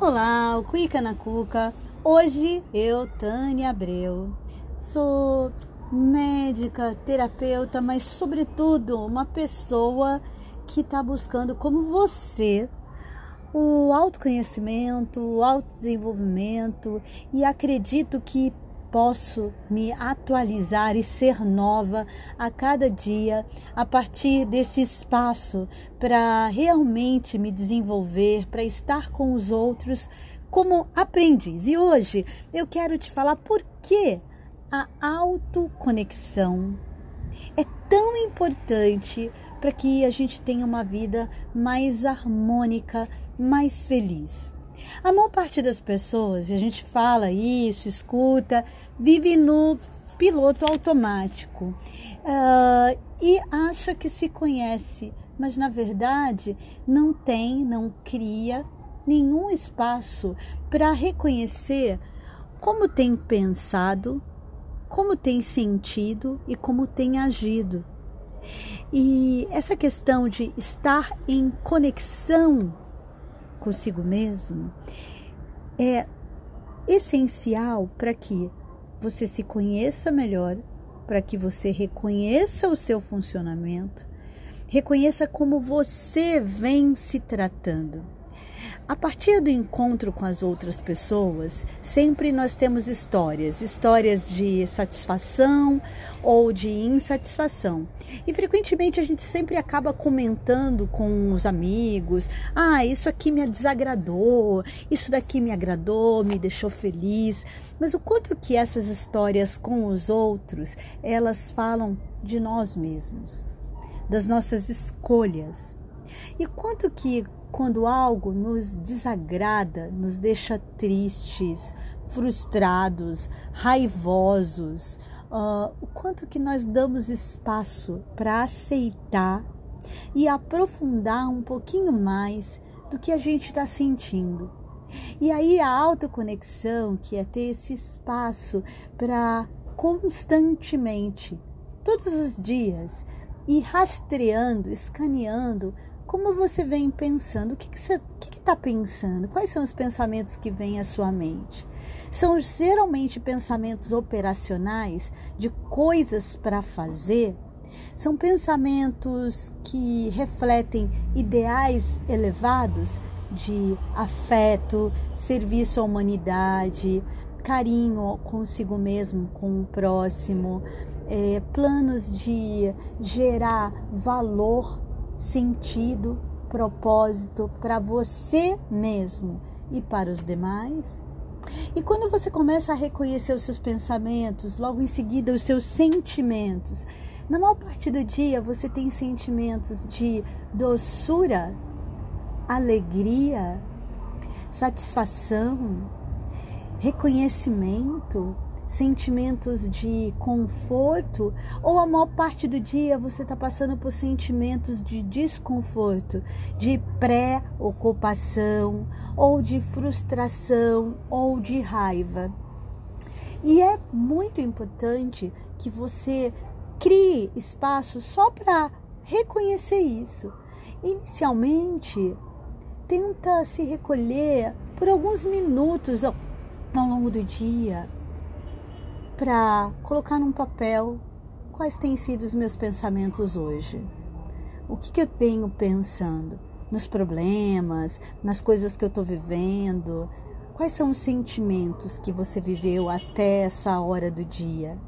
Olá, o Cuica na Cuca. Hoje eu, Tânia Abreu, sou médica, terapeuta, mas sobretudo uma pessoa que está buscando, como você, o autoconhecimento, o autodesenvolvimento e acredito que posso me atualizar e ser nova a cada dia a partir desse espaço para realmente me desenvolver, para estar com os outros como aprendiz. E hoje eu quero te falar por que a autoconexão é tão importante para que a gente tenha uma vida mais harmônica, mais feliz. A maior parte das pessoas, e a gente fala isso, escuta, vive no piloto automático uh, e acha que se conhece, mas na verdade não tem, não cria nenhum espaço para reconhecer como tem pensado, como tem sentido e como tem agido. E essa questão de estar em conexão consigo mesmo é essencial para que você se conheça melhor, para que você reconheça o seu funcionamento, reconheça como você vem se tratando. A partir do encontro com as outras pessoas, sempre nós temos histórias, histórias de satisfação ou de insatisfação. E frequentemente a gente sempre acaba comentando com os amigos: "Ah, isso aqui me desagradou, isso daqui me agradou, me deixou feliz". Mas o quanto que essas histórias com os outros, elas falam de nós mesmos, das nossas escolhas. E quanto que quando algo nos desagrada, nos deixa tristes, frustrados, raivosos, uh, o quanto que nós damos espaço para aceitar e aprofundar um pouquinho mais do que a gente está sentindo. E aí a autoconexão, que é ter esse espaço para constantemente, todos os dias, ir rastreando, escaneando como você vem pensando? O que, que você está pensando? Quais são os pensamentos que vêm à sua mente? São geralmente pensamentos operacionais de coisas para fazer? São pensamentos que refletem ideais elevados de afeto, serviço à humanidade, carinho consigo mesmo, com o próximo, é, planos de gerar valor sentido, propósito para você mesmo e para os demais. E quando você começa a reconhecer os seus pensamentos, logo em seguida os seus sentimentos, na maior parte do dia você tem sentimentos de doçura, alegria, satisfação, reconhecimento, sentimentos de conforto, ou a maior parte do dia você está passando por sentimentos de desconforto, de pré-ocupação, ou de frustração, ou de raiva. E é muito importante que você crie espaço só para reconhecer isso. Inicialmente, tenta se recolher por alguns minutos ao longo do dia para colocar num papel quais têm sido os meus pensamentos hoje. O que, que eu venho pensando nos problemas, nas coisas que eu estou vivendo? Quais são os sentimentos que você viveu até essa hora do dia?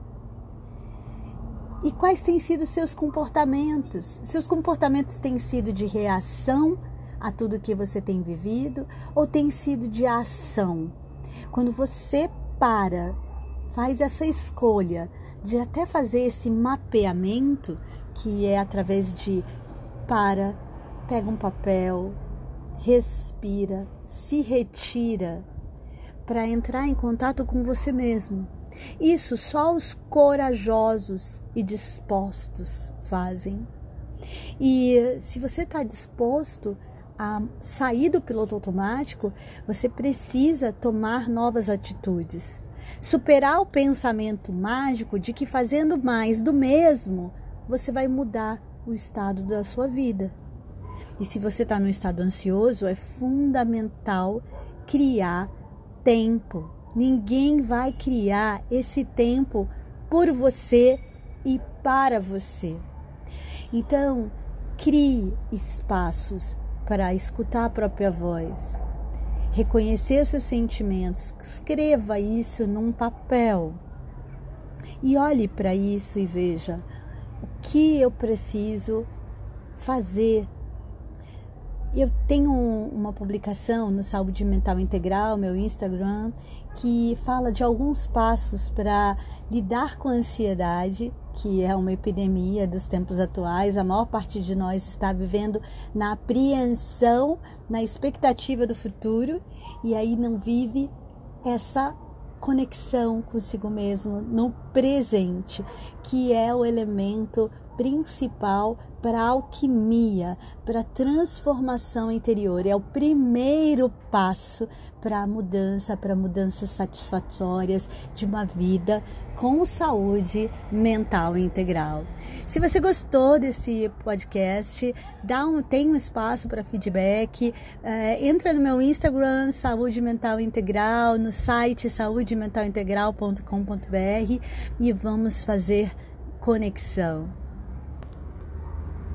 E quais têm sido seus comportamentos? Seus comportamentos têm sido de reação a tudo que você tem vivido ou têm sido de ação? Quando você para faz essa escolha de até fazer esse mapeamento, que é através de para, pega um papel, respira, se retira para entrar em contato com você mesmo. Isso só os corajosos e dispostos fazem. E se você está disposto a sair do piloto automático, você precisa tomar novas atitudes. Superar o pensamento mágico de que fazendo mais do mesmo, você vai mudar o estado da sua vida. E se você está no estado ansioso, é fundamental criar tempo. Ninguém vai criar esse tempo por você e para você. Então, crie espaços para escutar a própria voz, reconhecer os seus sentimentos, escreva isso num papel e olhe para isso e veja o que eu preciso fazer. Eu tenho uma publicação no Saúde Mental Integral, meu Instagram, que fala de alguns passos para lidar com a ansiedade, que é uma epidemia dos tempos atuais. A maior parte de nós está vivendo na apreensão, na expectativa do futuro e aí não vive essa conexão consigo mesmo no presente, que é o elemento principal para a alquimia, para a transformação interior. É o primeiro passo para a mudança, para mudanças satisfatórias de uma vida com saúde mental integral. Se você gostou desse podcast, dá um, tem um espaço para feedback. É, entra no meu Instagram, Saúde Mental Integral, no site saudementalintegral.com.br e vamos fazer conexão.